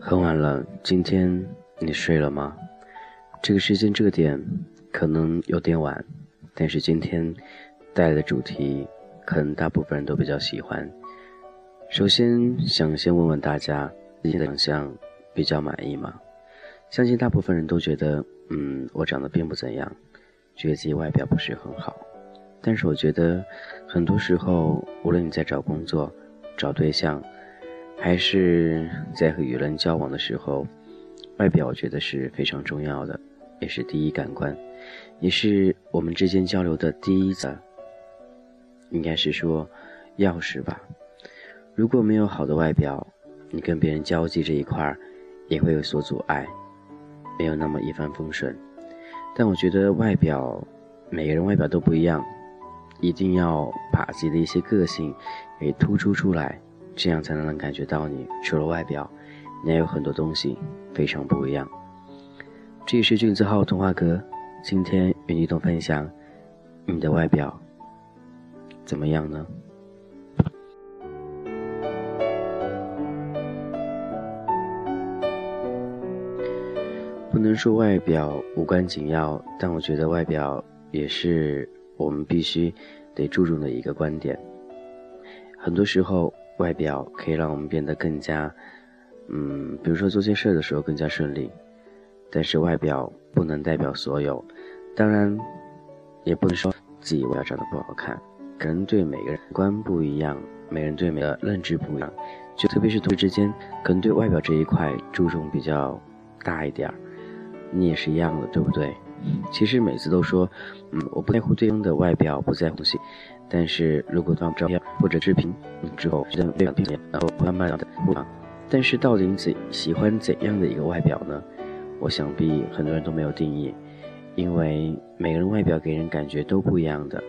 很晚了，今天你睡了吗？这个时间这个点可能有点晚，但是今天带来的主题可能大部分人都比较喜欢。首先想先问问大家，自己的长相比较满意吗？相信大部分人都觉得，嗯，我长得并不怎样，觉得自己外表不是很好。但是我觉得，很多时候，无论你在找工作、找对象，还是在和与人交往的时候，外表我觉得是非常重要的，也是第一感官，也是我们之间交流的第一的，应该是说钥匙吧。如果没有好的外表，你跟别人交际这一块儿也会有所阻碍，没有那么一帆风顺。但我觉得外表，每个人外表都不一样，一定要把自己的一些个性给突出出来。这样才能能感觉到你除了外表，你还有很多东西非常不一样。这里是俊子号童话哥，今天与你一同分享，你的外表怎么样呢？不能说外表无关紧要，但我觉得外表也是我们必须得注重的一个观点。很多时候。外表可以让我们变得更加，嗯，比如说做些事的时候更加顺利，但是外表不能代表所有，当然，也不能说自己外表长得不好看，可能对每个人观不一样，每人对每个认知不一样，就特别是同事之间，可能对外表这一块注重比较大一点儿，你也是一样的，对不对？其实每次都说，嗯，我不在乎对方的外表，不在乎戏。但是如果当照片或者视频之后，觉得非常漂亮，然后慢慢的不长。但是到底怎喜欢怎样的一个外表呢？我想必很多人都没有定义，因为每个人外表给人感觉都不一样的。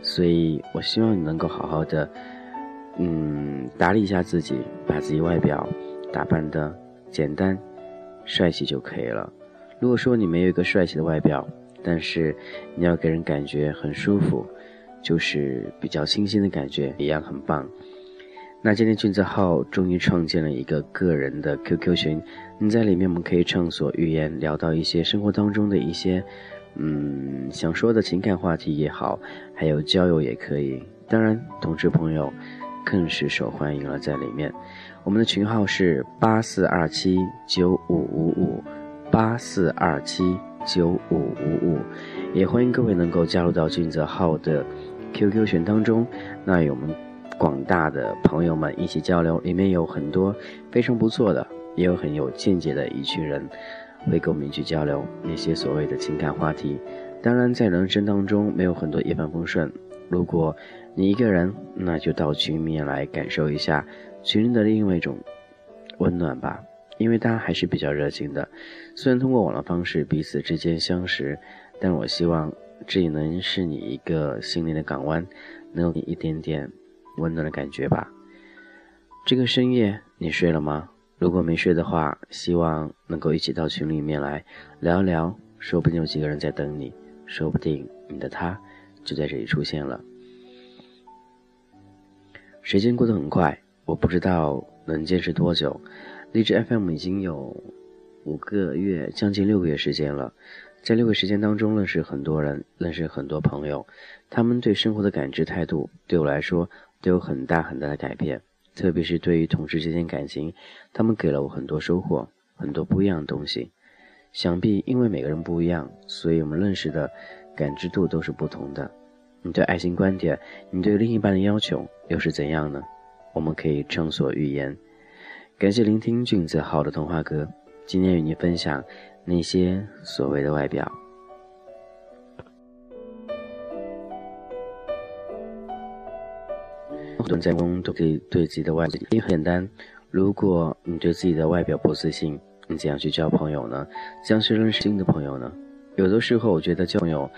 所以我希望你能够好好的，嗯，打理一下自己，把自己外表打扮的简单、帅气就可以了。如果说你没有一个帅气的外表，但是你要给人感觉很舒服。就是比较清新的感觉，一样很棒。那今天俊子号终于创建了一个个人的 QQ 群，你在里面我们可以畅所欲言，聊到一些生活当中的一些，嗯，想说的情感话题也好，还有交友也可以。当然，同志朋友更是受欢迎了，在里面。我们的群号是八四二七九五五五八四二七九五五五，也欢迎各位能够加入到俊泽号的。QQ 群当中，那有我们广大的朋友们一起交流，里面有很多非常不错的，也有很有见解的一群人，会跟我们一起交流那些所谓的情感话题。当然，在人生当中没有很多一帆风顺，如果你一个人，那就到群里面来感受一下群里的另外一种温暖吧，因为大家还是比较热情的。虽然通过网络方式彼此之间相识，但我希望。这也能是你一个心灵的港湾，能有你一点点温暖的感觉吧。这个深夜你睡了吗？如果没睡的话，希望能够一起到群里面来聊一聊，说不定有几个人在等你，说不定你的他就在这里出现了。时间过得很快，我不知道能坚持多久。荔枝 FM 已经有五个月，将近六个月时间了。在六个时间当中，认识很多人，认识很多朋友，他们对生活的感知态度，对我来说都有很大很大的改变。特别是对于同事之间感情，他们给了我很多收获，很多不一样的东西。想必因为每个人不一样，所以我们认识的感知度都是不同的。你对爱情观点，你对另一半的要求又是怎样呢？我们可以畅所欲言。感谢聆听俊子好的童话歌，今天与您分享。那些所谓的外表，很多人在中都可以对自己的外表，因为很简单。如果你对自己的外表不自信，你怎样去交朋友呢？怎样去认识新的朋友呢？有的时候，我觉得交朋友，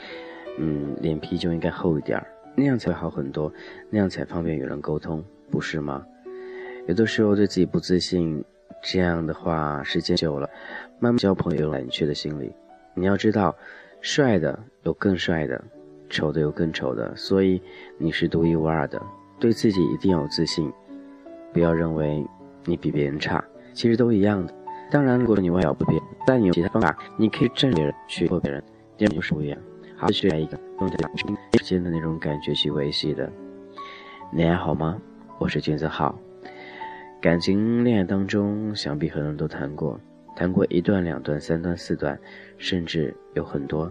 嗯，脸皮就应该厚一点儿，那样才会好很多，那样才方便与人沟通，不是吗？有的时候对自己不自信。这样的话，时间久了，慢慢交朋友有冷却的心理。你要知道，帅的有更帅的，丑的有更丑的，所以你是独一无二的。对自己一定要有自信，不要认为你比别人差，其实都一样的。当然，如果你外表不变，但你有其他方法，你可以占别人去过别人，这样就是不一样。好，再来一个用这两之间的那种感觉去维系的。你还好吗？我是金子浩。感情恋爱当中，想必很多人都谈过，谈过一段、两段、三段、四段，甚至有很多。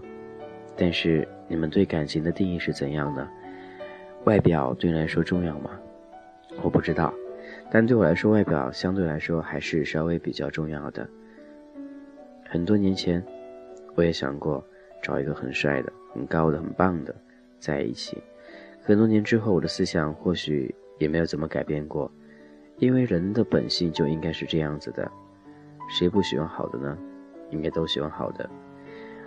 但是你们对感情的定义是怎样的？外表对你来说重要吗？我不知道，但对我来说，外表相对来说还是稍微比较重要的。很多年前，我也想过找一个很帅的、很高的、很棒的在一起。很多年之后，我的思想或许也没有怎么改变过，因为人的本性就应该是这样子的。谁不喜欢好的呢？应该都喜欢好的。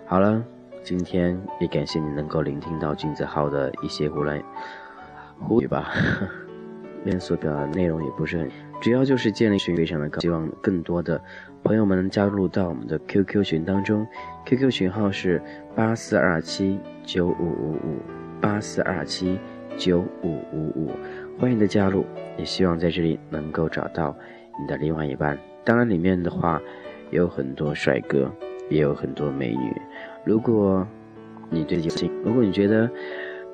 好了。今天也感谢你能够聆听到君子号的一些胡乱呼语吧，面所表达的内容也不是很，主要就是建立群非常的高，希望更多的朋友们能加入到我们的 QQ 群当中，QQ 群号是八四二七九五五五八四二七九五五五，欢迎你的加入，也希望在这里能够找到你的另外一半，当然里面的话也有很多帅哥，也有很多美女。如果你对感情，如果你觉得，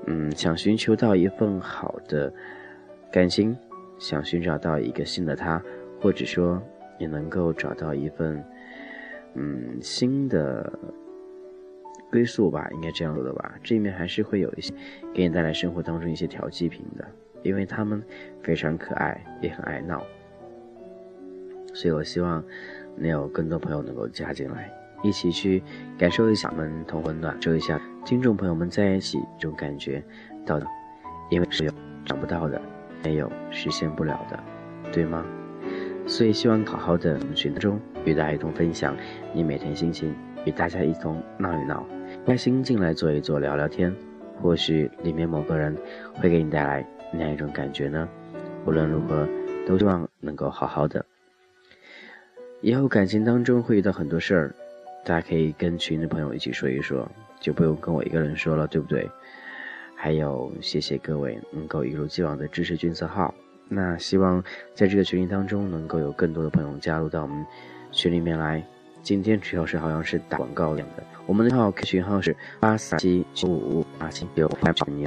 嗯，想寻求到一份好的感情，想寻找到一个新的他，或者说你能够找到一份，嗯，新的归宿吧，应该这样说的吧。这里面还是会有一些给你带来生活当中一些调剂品的，因为他们非常可爱，也很爱闹，所以我希望能有更多朋友能够加进来。一起去感受一下我们同温暖，感受一下听众朋友们在一起这种感觉，到的，因为是有找不到的，没有实现不了的，对吗？所以希望好好的群中与大家一同分享你每天心情，与大家一同闹一闹，开心进来坐一坐聊聊天，或许里面某个人会给你带来那样一种感觉呢？无论如何，都希望能够好好的。以后感情当中会遇到很多事儿。大家可以跟群的朋友一起说一说，就不用跟我一个人说了，对不对？还有，谢谢各位能够一如既往的支持君子号。那希望在这个群里当中，能够有更多的朋友加入到我们群里面来。今天主要是好像是打广告一样的，我们的号群号是八四七九五五八七九八九零。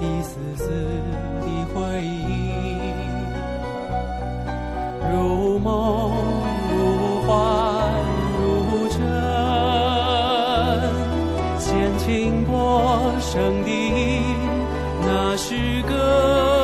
一丝丝的回忆，如梦如幻如真，千情波声里，那是歌。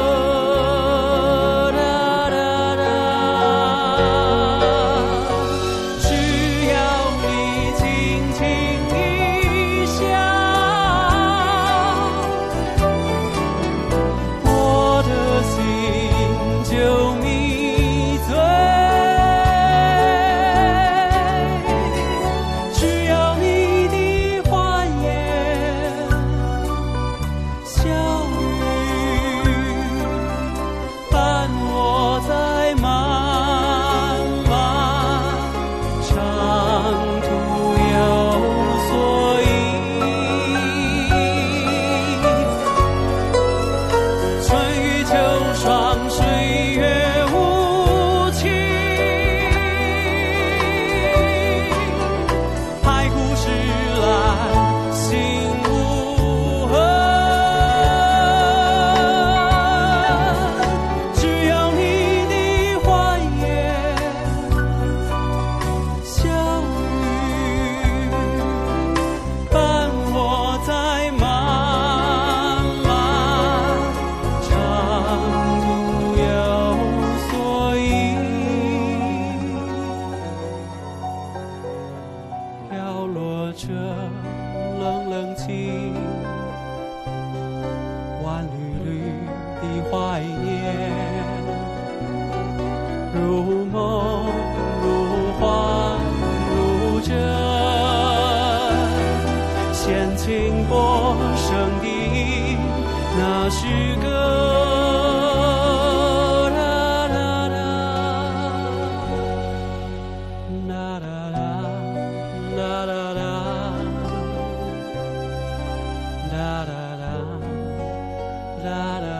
轻波声的那是歌。La da da.